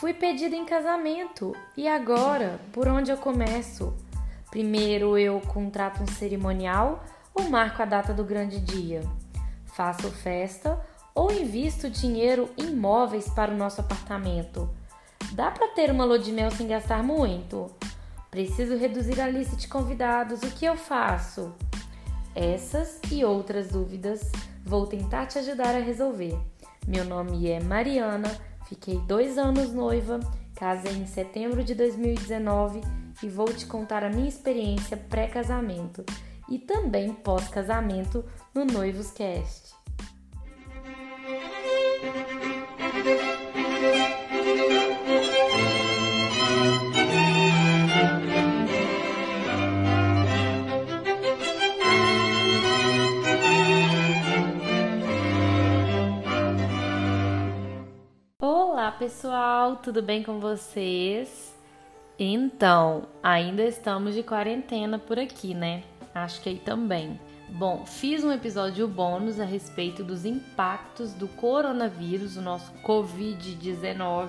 Fui pedida em casamento e agora, por onde eu começo? Primeiro eu contrato um cerimonial ou marco a data do grande dia? Faço festa ou invisto dinheiro em móveis para o nosso apartamento? Dá para ter uma lua de mel sem gastar muito? Preciso reduzir a lista de convidados, o que eu faço? Essas e outras dúvidas vou tentar te ajudar a resolver. Meu nome é Mariana, fiquei dois anos noiva, casei em setembro de 2019 e vou te contar a minha experiência pré-casamento e também pós-casamento no Noivos Cast. Pessoal, tudo bem com vocês? Então, ainda estamos de quarentena por aqui, né? Acho que aí também. Bom, fiz um episódio bônus a respeito dos impactos do coronavírus, o nosso Covid-19,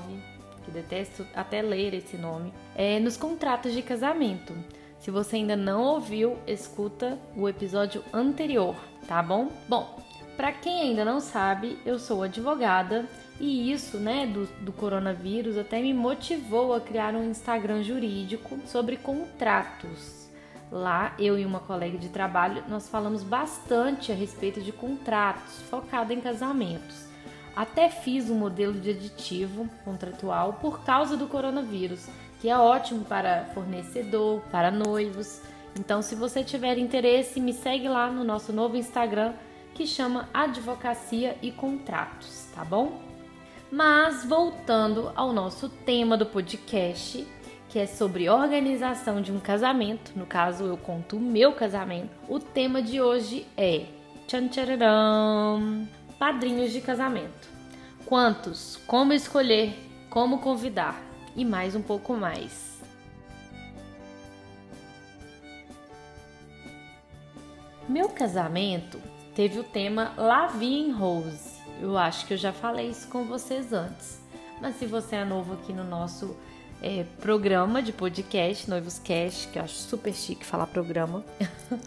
que detesto até ler esse nome, é, nos contratos de casamento. Se você ainda não ouviu, escuta o episódio anterior, tá bom? Bom, para quem ainda não sabe, eu sou advogada e isso, né, do, do coronavírus até me motivou a criar um Instagram jurídico sobre contratos Lá, eu e uma colega de trabalho, nós falamos bastante a respeito de contratos, focado em casamentos. Até fiz um modelo de aditivo contratual por causa do coronavírus, que é ótimo para fornecedor, para noivos. Então, se você tiver interesse, me segue lá no nosso novo Instagram que chama Advocacia e Contratos, tá bom? Mas voltando ao nosso tema do podcast, que é sobre organização de um casamento. No caso, eu conto o meu casamento. O tema de hoje é tchan padrinhos de casamento. Quantos? Como escolher? Como convidar? E mais um pouco mais. Meu casamento teve o tema Lavie Rose. Eu acho que eu já falei isso com vocês antes. Mas se você é novo aqui no nosso é, programa de podcast, Noivos Cast, que eu acho super chique falar programa.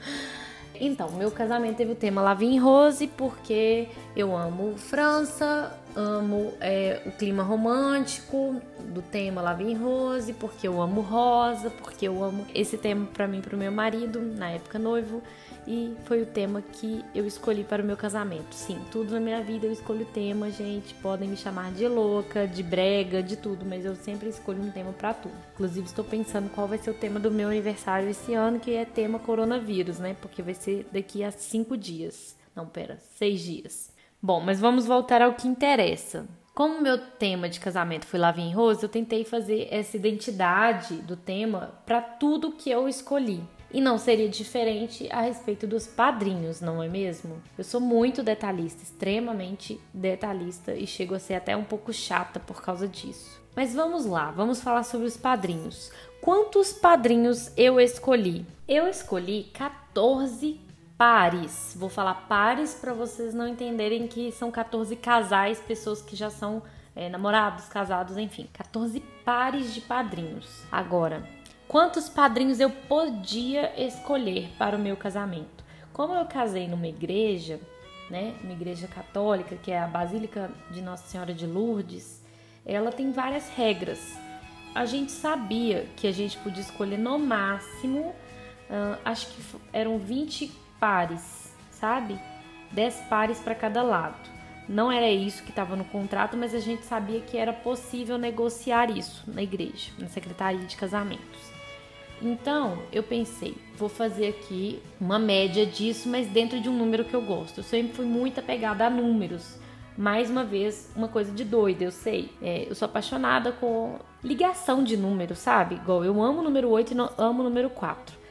então, meu casamento teve o tema Lavin Rose, porque eu amo França, amo é, o clima romântico do tema Lavin Rose, porque eu amo rosa, porque eu amo esse tema para mim, para o meu marido, na época noivo e foi o tema que eu escolhi para o meu casamento. Sim, tudo na minha vida eu escolho tema, gente. Podem me chamar de louca, de brega, de tudo, mas eu sempre escolho um tema para tudo. Inclusive, estou pensando qual vai ser o tema do meu aniversário esse ano, que é tema coronavírus, né? Porque vai ser daqui a cinco dias. Não, pera, seis dias. Bom, mas vamos voltar ao que interessa. Como meu tema de casamento foi Lavin Rose, eu tentei fazer essa identidade do tema para tudo que eu escolhi. E não seria diferente a respeito dos padrinhos, não é mesmo? Eu sou muito detalhista, extremamente detalhista e chego a ser até um pouco chata por causa disso. Mas vamos lá, vamos falar sobre os padrinhos. Quantos padrinhos eu escolhi? Eu escolhi 14 pares. Vou falar pares para vocês não entenderem que são 14 casais, pessoas que já são é, namorados, casados, enfim. 14 pares de padrinhos. Agora, quantos padrinhos eu podia escolher para o meu casamento. Como eu casei numa igreja, né, uma igreja católica, que é a Basílica de Nossa Senhora de Lourdes, ela tem várias regras. A gente sabia que a gente podia escolher no máximo, uh, acho que eram 20 pares, sabe? 10 pares para cada lado. Não era isso que estava no contrato, mas a gente sabia que era possível negociar isso na igreja, na secretaria de casamentos. Então, eu pensei, vou fazer aqui uma média disso, mas dentro de um número que eu gosto. Eu sempre fui muito apegada a números. Mais uma vez, uma coisa de doida, eu sei. É, eu sou apaixonada com ligação de números, sabe? Igual eu amo o número 8 e não amo o número 4.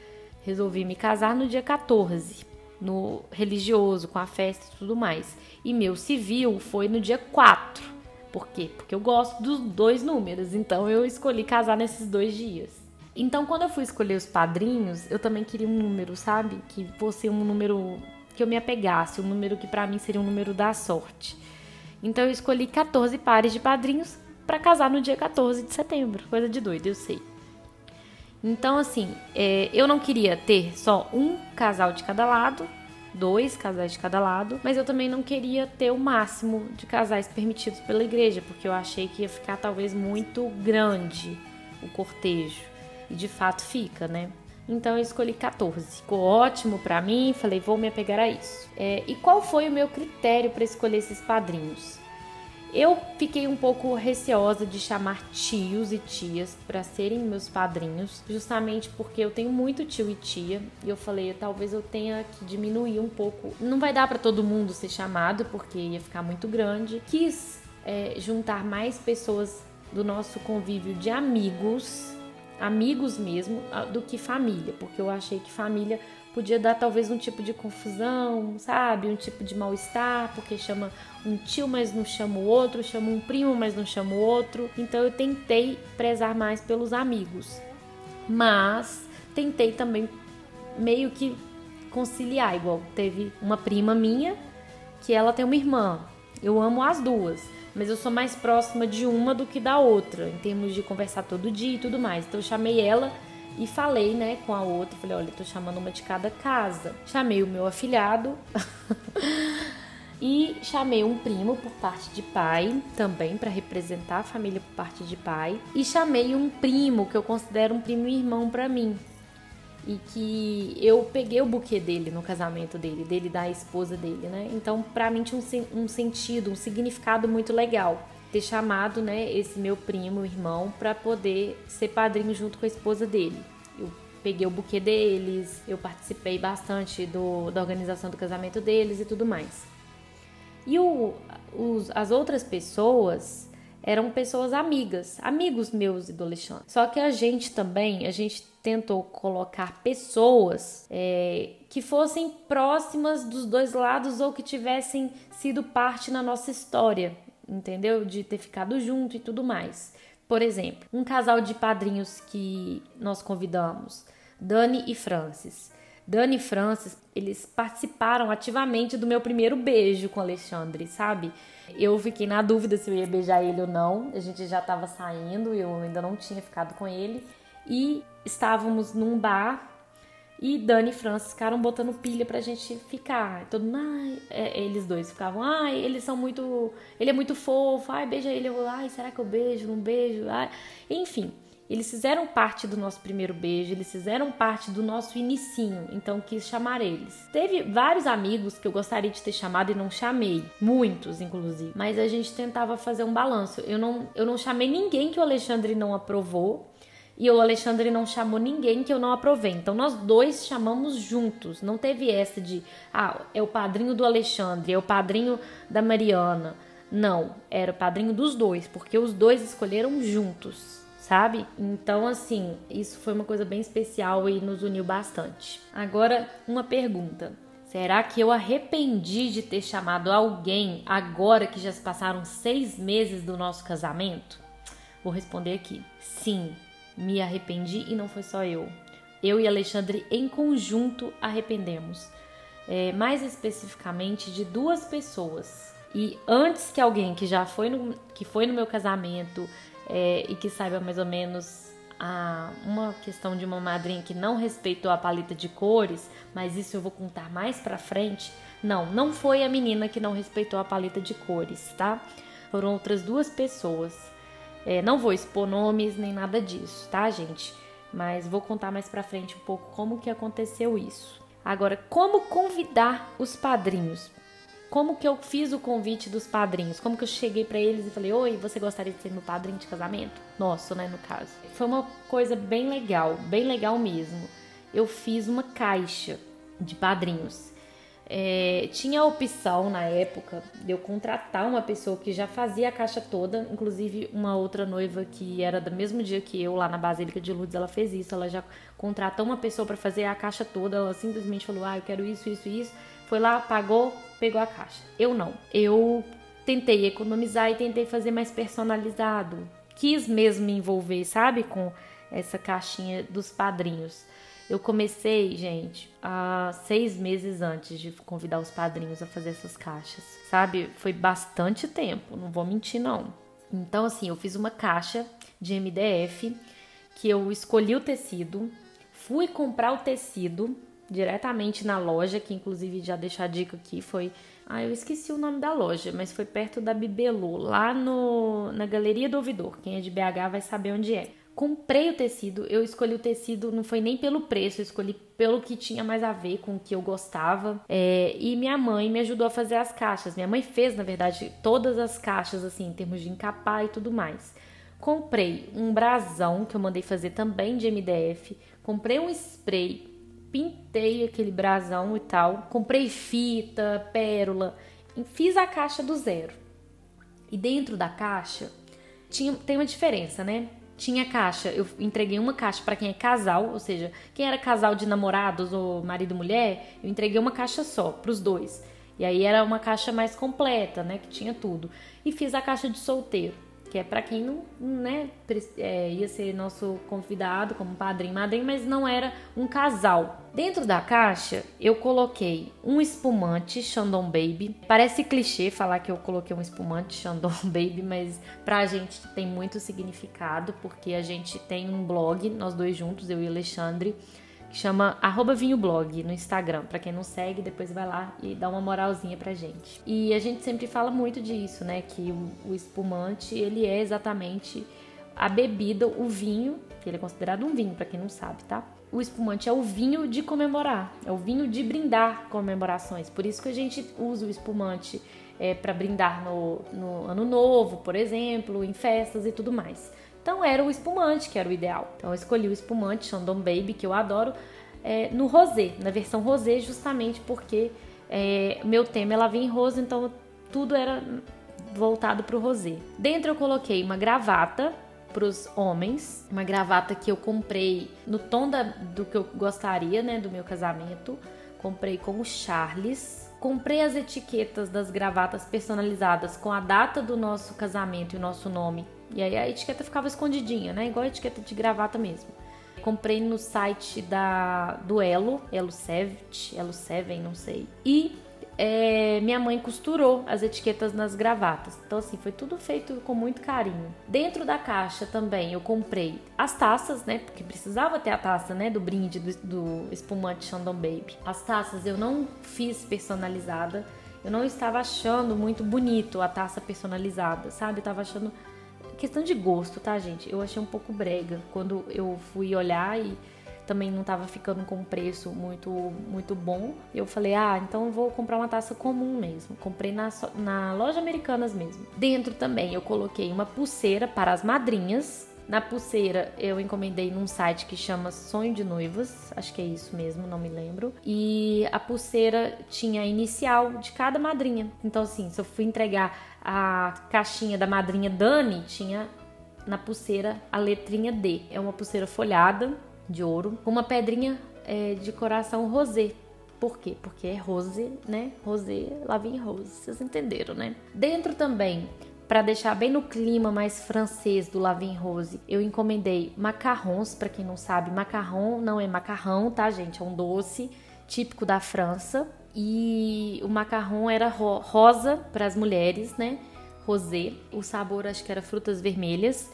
Resolvi me casar no dia 14, no religioso, com a festa e tudo mais. E meu civil foi no dia 4. Por quê? Porque eu gosto dos dois números, então eu escolhi casar nesses dois dias. Então, quando eu fui escolher os padrinhos, eu também queria um número, sabe? Que fosse um número que eu me apegasse, um número que para mim seria um número da sorte. Então, eu escolhi 14 pares de padrinhos para casar no dia 14 de setembro. Coisa de doido, eu sei. Então, assim, é, eu não queria ter só um casal de cada lado, dois casais de cada lado, mas eu também não queria ter o máximo de casais permitidos pela igreja, porque eu achei que ia ficar talvez muito grande o cortejo. E de fato fica, né? Então eu escolhi 14. Ficou ótimo para mim, falei, vou me apegar a isso. É, e qual foi o meu critério para escolher esses padrinhos? Eu fiquei um pouco receosa de chamar tios e tias para serem meus padrinhos, justamente porque eu tenho muito tio e tia, e eu falei, talvez eu tenha que diminuir um pouco. Não vai dar para todo mundo ser chamado, porque ia ficar muito grande. Quis é, juntar mais pessoas do nosso convívio de amigos amigos mesmo, do que família, porque eu achei que família podia dar talvez um tipo de confusão, sabe? Um tipo de mal-estar, porque chama um tio, mas não chama o outro, chama um primo, mas não chama o outro. Então eu tentei prezar mais pelos amigos, mas tentei também meio que conciliar, igual teve uma prima minha que ela tem uma irmã. Eu amo as duas mas eu sou mais próxima de uma do que da outra, em termos de conversar todo dia e tudo mais. Então eu chamei ela e falei, né, com a outra, falei, olha, tô chamando uma de cada casa. Chamei o meu afilhado e chamei um primo por parte de pai, também para representar a família por parte de pai, e chamei um primo que eu considero um primo irmão para mim, e que eu peguei o buquê dele no casamento dele, dele da esposa dele, né? Então, para mim tinha um, um, sentido, um significado muito legal ter chamado, né, esse meu primo, irmão, para poder ser padrinho junto com a esposa dele. Eu peguei o buquê deles, eu participei bastante do, da organização do casamento deles e tudo mais. E o, os, as outras pessoas eram pessoas amigas, amigos meus e do Alexandre. Só que a gente também, a gente tentou colocar pessoas é, que fossem próximas dos dois lados ou que tivessem sido parte na nossa história, entendeu? De ter ficado junto e tudo mais. Por exemplo, um casal de padrinhos que nós convidamos, Dani e Francis. Dani e Francis, eles participaram ativamente do meu primeiro beijo com Alexandre, sabe? Eu fiquei na dúvida se eu ia beijar ele ou não. A gente já estava saindo, eu ainda não tinha ficado com ele. E estávamos num bar e Dani e Francis ficaram botando pilha pra gente ficar. Todo ai, é, eles dois ficavam, ai, eles são muito. Ele é muito fofo, ai, beija ele. Eu, ai, será que eu beijo? Não beijo? Ai. Enfim, eles fizeram parte do nosso primeiro beijo, eles fizeram parte do nosso inicinho, então quis chamar eles. Teve vários amigos que eu gostaria de ter chamado e não chamei, muitos inclusive, mas a gente tentava fazer um balanço. Eu não, eu não chamei ninguém que o Alexandre não aprovou. E o Alexandre não chamou ninguém que eu não aprovei. Então nós dois chamamos juntos. Não teve essa de, ah, é o padrinho do Alexandre, é o padrinho da Mariana. Não, era o padrinho dos dois, porque os dois escolheram juntos sabe? Então, assim, isso foi uma coisa bem especial e nos uniu bastante. Agora, uma pergunta. Será que eu arrependi de ter chamado alguém agora que já se passaram seis meses do nosso casamento? Vou responder aqui. Sim, me arrependi e não foi só eu. Eu e Alexandre, em conjunto, arrependemos. É, mais especificamente de duas pessoas. E antes que alguém que já foi no, que foi no meu casamento, é, e que saiba mais ou menos a, uma questão de uma madrinha que não respeitou a paleta de cores, mas isso eu vou contar mais pra frente. Não, não foi a menina que não respeitou a paleta de cores, tá? Foram outras duas pessoas. É, não vou expor nomes nem nada disso, tá, gente? Mas vou contar mais pra frente um pouco como que aconteceu isso. Agora, como convidar os padrinhos? como que eu fiz o convite dos padrinhos, como que eu cheguei para eles e falei: "Oi, você gostaria de ser meu padrinho de casamento?" Nosso, né, no caso. Foi uma coisa bem legal, bem legal mesmo. Eu fiz uma caixa de padrinhos. É, tinha a opção na época de eu contratar uma pessoa que já fazia a caixa toda, inclusive uma outra noiva que era do mesmo dia que eu lá na Basílica de Lourdes, ela fez isso, ela já contratou uma pessoa para fazer a caixa toda, ela simplesmente falou: "Ah, eu quero isso, isso, isso". Foi lá, pagou, pegou a caixa. Eu não. Eu tentei economizar e tentei fazer mais personalizado. Quis mesmo me envolver, sabe, com essa caixinha dos padrinhos. Eu comecei, gente, há seis meses antes de convidar os padrinhos a fazer essas caixas, sabe? Foi bastante tempo, não vou mentir, não. Então, assim, eu fiz uma caixa de MDF que eu escolhi o tecido, fui comprar o tecido diretamente na loja, que inclusive já deixo a dica aqui, foi. Ah, eu esqueci o nome da loja, mas foi perto da Bibelô, lá no, na Galeria do Ouvidor. Quem é de BH vai saber onde é. Comprei o tecido, eu escolhi o tecido, não foi nem pelo preço, eu escolhi pelo que tinha mais a ver com o que eu gostava. É, e minha mãe me ajudou a fazer as caixas. Minha mãe fez, na verdade, todas as caixas, assim, em termos de encapar e tudo mais. Comprei um brasão que eu mandei fazer também de MDF. Comprei um spray, pintei aquele brasão e tal. Comprei fita, pérola, fiz a caixa do zero. E dentro da caixa tinha, tem uma diferença, né? Tinha caixa. Eu entreguei uma caixa para quem é casal, ou seja, quem era casal de namorados ou marido e mulher, eu entreguei uma caixa só para os dois. E aí era uma caixa mais completa, né, que tinha tudo. E fiz a caixa de solteiro que é para quem não, né, é, ia ser nosso convidado como padrinho, madrinha, mas não era um casal. Dentro da caixa, eu coloquei um espumante Shandong Baby. Parece clichê falar que eu coloquei um espumante Shandong Baby, mas pra gente tem muito significado, porque a gente tem um blog, nós dois juntos, eu e Alexandre, que chama vinhoblog no Instagram. Para quem não segue, depois vai lá e dá uma moralzinha pra gente. E a gente sempre fala muito disso, né? Que o, o espumante, ele é exatamente a bebida, o vinho, que ele é considerado um vinho, para quem não sabe, tá? O espumante é o vinho de comemorar, é o vinho de brindar comemorações. Por isso que a gente usa o espumante é, para brindar no, no ano novo, por exemplo, em festas e tudo mais. Então era o espumante que era o ideal. Então eu escolhi o espumante Shandong Baby, que eu adoro, é, no rosé, na versão rosé, justamente porque é, meu tema ela vinha em rosa, então tudo era voltado para o rosé. Dentro eu coloquei uma gravata para os homens, uma gravata que eu comprei no tom da, do que eu gostaria, né, do meu casamento. Comprei com o Charles. Comprei as etiquetas das gravatas personalizadas com a data do nosso casamento e o nosso nome e aí a etiqueta ficava escondidinha, né? Igual a etiqueta de gravata mesmo. Comprei no site da do Elo, Elo 7, Elo 7, não sei. E é, minha mãe costurou as etiquetas nas gravatas. Então, assim, foi tudo feito com muito carinho. Dentro da caixa também eu comprei as taças, né? Porque precisava ter a taça, né? Do brinde do, do espumante Shandong Baby. As taças eu não fiz personalizada. Eu não estava achando muito bonito a taça personalizada, sabe? Eu tava achando questão de gosto, tá, gente? Eu achei um pouco brega quando eu fui olhar e também não tava ficando com um preço muito muito bom. Eu falei, ah, então vou comprar uma taça comum mesmo. Comprei na, na loja Americanas mesmo. Dentro também eu coloquei uma pulseira para as madrinhas. Na pulseira eu encomendei num site que chama Sonho de Noivas, acho que é isso mesmo, não me lembro. E a pulseira tinha a inicial de cada madrinha. Então, assim, se eu fui entregar a caixinha da madrinha Dani tinha na pulseira a letrinha D. É uma pulseira folhada de ouro com uma pedrinha é, de coração rosé. Por quê? Porque é rosé, né? Rosé, lavin rose. Vocês entenderam, né? Dentro também, para deixar bem no clima mais francês do lavin rose, eu encomendei macarrons. Para quem não sabe, macarrão não é macarrão, tá, gente? É um doce típico da França e o macarrão era ro rosa para as mulheres, né? Rosé. O sabor acho que era frutas vermelhas.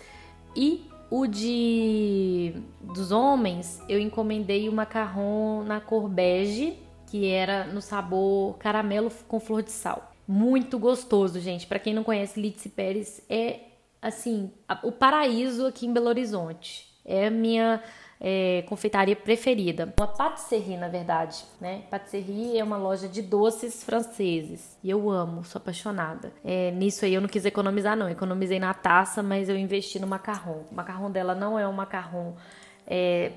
E o de dos homens, eu encomendei o macarrão na cor bege, que era no sabor caramelo com flor de sal. Muito gostoso, gente. Para quem não conhece, Litsi Pérez é assim, o paraíso aqui em Belo Horizonte. É a minha é, confeitaria preferida. Uma patisserie, na verdade, né? Patisserie é uma loja de doces franceses e eu amo, sou apaixonada. É, nisso aí eu não quis economizar, não. Economizei na taça, mas eu investi no macarrão. O macarrão dela não é um macarrão é,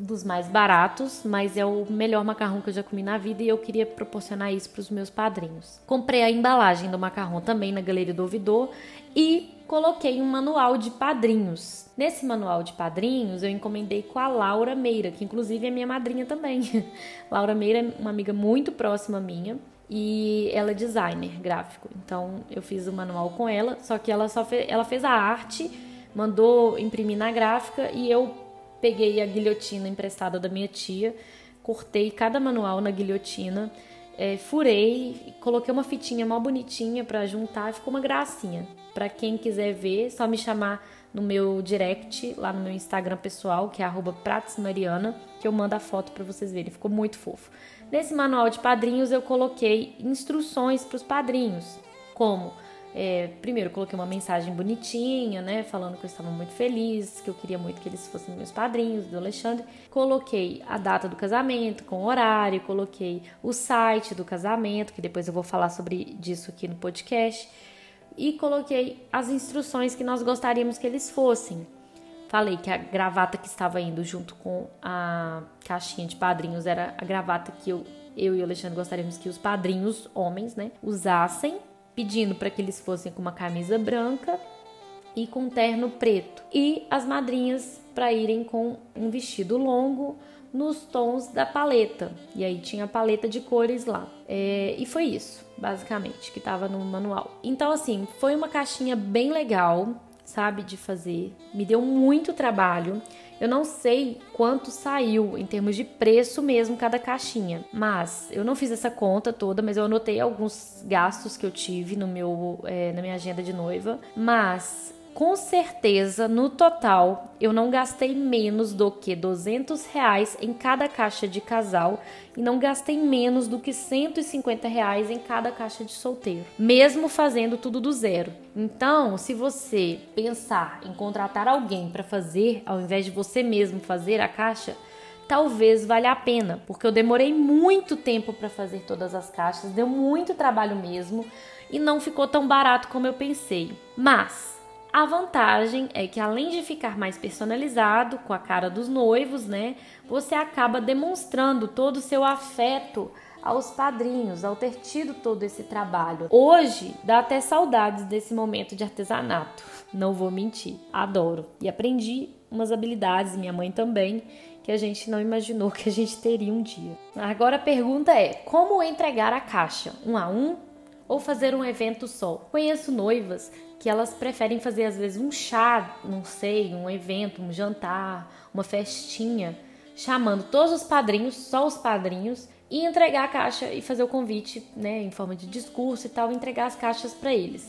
dos mais baratos, mas é o melhor macarrão que eu já comi na vida e eu queria proporcionar isso para os meus padrinhos. Comprei a embalagem do macarrão também na Galeria do Ouvidor e coloquei um manual de padrinhos. Nesse manual de padrinhos, eu encomendei com a Laura Meira, que inclusive é minha madrinha também. Laura Meira é uma amiga muito próxima minha e ela é designer gráfico. Então eu fiz o manual com ela, só que ela só ela fez a arte, mandou imprimir na gráfica e eu peguei a guilhotina emprestada da minha tia, cortei cada manual na guilhotina é, furei, coloquei uma fitinha mal bonitinha para juntar, ficou uma gracinha. Para quem quiser ver, só me chamar no meu direct, lá no meu Instagram pessoal, que é pratismariana, que eu mando a foto para vocês verem. Ficou muito fofo. Nesse manual de padrinhos eu coloquei instruções para os padrinhos, como é, primeiro coloquei uma mensagem bonitinha, né, falando que eu estava muito feliz, que eu queria muito que eles fossem meus padrinhos do Alexandre. Coloquei a data do casamento com horário, coloquei o site do casamento, que depois eu vou falar sobre disso aqui no podcast e coloquei as instruções que nós gostaríamos que eles fossem. Falei que a gravata que estava indo junto com a caixinha de padrinhos era a gravata que eu, eu e o Alexandre gostaríamos que os padrinhos, homens, né, usassem, pedindo para que eles fossem com uma camisa branca e com um terno preto. E as madrinhas para irem com um vestido longo nos tons da paleta. E aí tinha a paleta de cores lá. É, e foi isso, basicamente, que estava no manual. Então, assim, foi uma caixinha bem legal, sabe, de fazer. Me deu muito trabalho. Eu não sei quanto saiu em termos de preço mesmo cada caixinha, mas eu não fiz essa conta toda, mas eu anotei alguns gastos que eu tive no meu é, na minha agenda de noiva. Mas com certeza, no total, eu não gastei menos do que 200 reais em cada caixa de casal e não gastei menos do que 150 reais em cada caixa de solteiro, mesmo fazendo tudo do zero. Então, se você pensar em contratar alguém para fazer, ao invés de você mesmo fazer a caixa, talvez valha a pena, porque eu demorei muito tempo para fazer todas as caixas, deu muito trabalho mesmo e não ficou tão barato como eu pensei. Mas a vantagem é que além de ficar mais personalizado com a cara dos noivos, né, você acaba demonstrando todo o seu afeto aos padrinhos, ao ter tido todo esse trabalho. Hoje dá até saudades desse momento de artesanato. Não vou mentir, adoro e aprendi umas habilidades, minha mãe também, que a gente não imaginou que a gente teria um dia. Agora a pergunta é: como entregar a caixa? Um a um ou fazer um evento só? Conheço noivas que elas preferem fazer às vezes um chá, não sei, um evento, um jantar, uma festinha, chamando todos os padrinhos, só os padrinhos, e entregar a caixa e fazer o convite, né, em forma de discurso e tal, entregar as caixas para eles.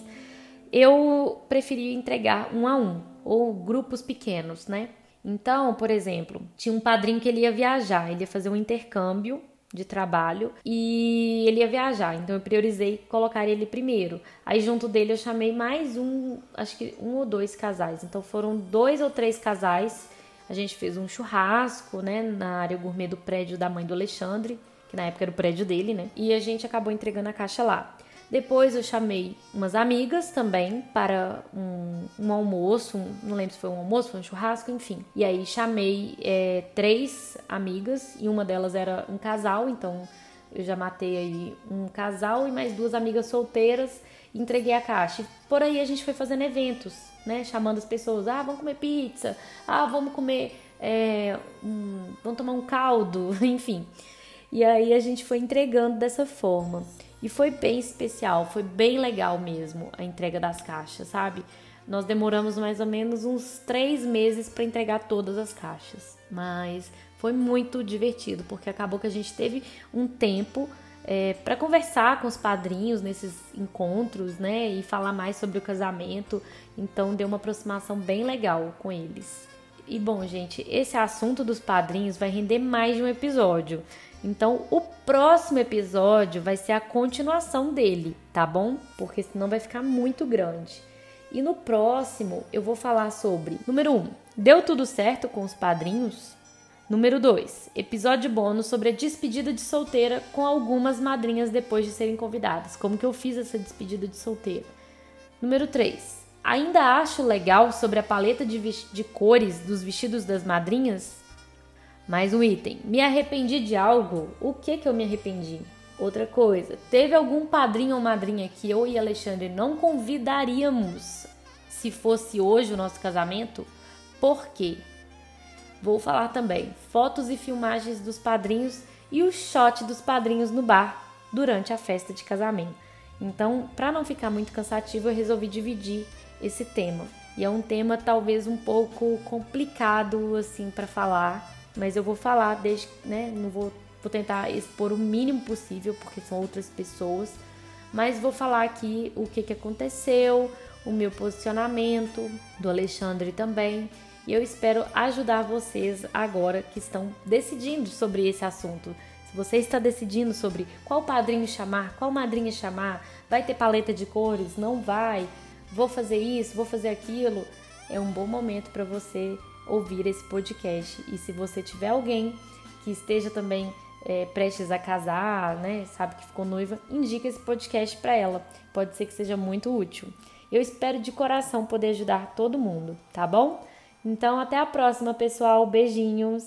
Eu preferia entregar um a um ou grupos pequenos, né? Então, por exemplo, tinha um padrinho que ele ia viajar, ele ia fazer um intercâmbio de trabalho e ele ia viajar, então eu priorizei colocar ele primeiro. Aí junto dele eu chamei mais um, acho que um ou dois casais. Então foram dois ou três casais. A gente fez um churrasco, né, na área gourmet do prédio da mãe do Alexandre, que na época era o prédio dele, né? E a gente acabou entregando a caixa lá. Depois eu chamei umas amigas também para um, um almoço, um, não lembro se foi um almoço, foi um churrasco, enfim. E aí chamei é, três amigas e uma delas era um casal, então eu já matei aí um casal e mais duas amigas solteiras entreguei a caixa. E por aí a gente foi fazendo eventos, né? Chamando as pessoas, ah, vamos comer pizza, ah, vamos comer, é, um, vamos tomar um caldo, enfim. E aí a gente foi entregando dessa forma. E foi bem especial, foi bem legal mesmo a entrega das caixas, sabe? Nós demoramos mais ou menos uns três meses para entregar todas as caixas, mas foi muito divertido porque acabou que a gente teve um tempo é, para conversar com os padrinhos nesses encontros, né? E falar mais sobre o casamento. Então deu uma aproximação bem legal com eles. E bom, gente, esse assunto dos padrinhos vai render mais de um episódio. Então, o próximo episódio vai ser a continuação dele, tá bom? Porque senão vai ficar muito grande. E no próximo eu vou falar sobre: número 1, um, deu tudo certo com os padrinhos? Número 2, episódio bônus sobre a despedida de solteira com algumas madrinhas depois de serem convidadas. Como que eu fiz essa despedida de solteira? Número 3, ainda acho legal sobre a paleta de, de cores dos vestidos das madrinhas? Mais um item. Me arrependi de algo? O que que eu me arrependi? Outra coisa. Teve algum padrinho ou madrinha que eu e Alexandre não convidaríamos se fosse hoje o nosso casamento? Por quê? Vou falar também fotos e filmagens dos padrinhos e o shot dos padrinhos no bar durante a festa de casamento. Então, para não ficar muito cansativo, eu resolvi dividir esse tema. E é um tema talvez um pouco complicado assim para falar, mas eu vou falar desde, né, não vou Vou tentar expor o mínimo possível, porque são outras pessoas. Mas vou falar aqui o que, que aconteceu, o meu posicionamento, do Alexandre também. E eu espero ajudar vocês agora que estão decidindo sobre esse assunto. Se você está decidindo sobre qual padrinho chamar, qual madrinha chamar, vai ter paleta de cores, não vai, vou fazer isso, vou fazer aquilo, é um bom momento para você ouvir esse podcast. E se você tiver alguém que esteja também é, prestes a casar, né, sabe que ficou noiva, indica esse podcast para ela. Pode ser que seja muito útil. Eu espero de coração poder ajudar todo mundo, tá bom? Então até a próxima, pessoal. Beijinhos.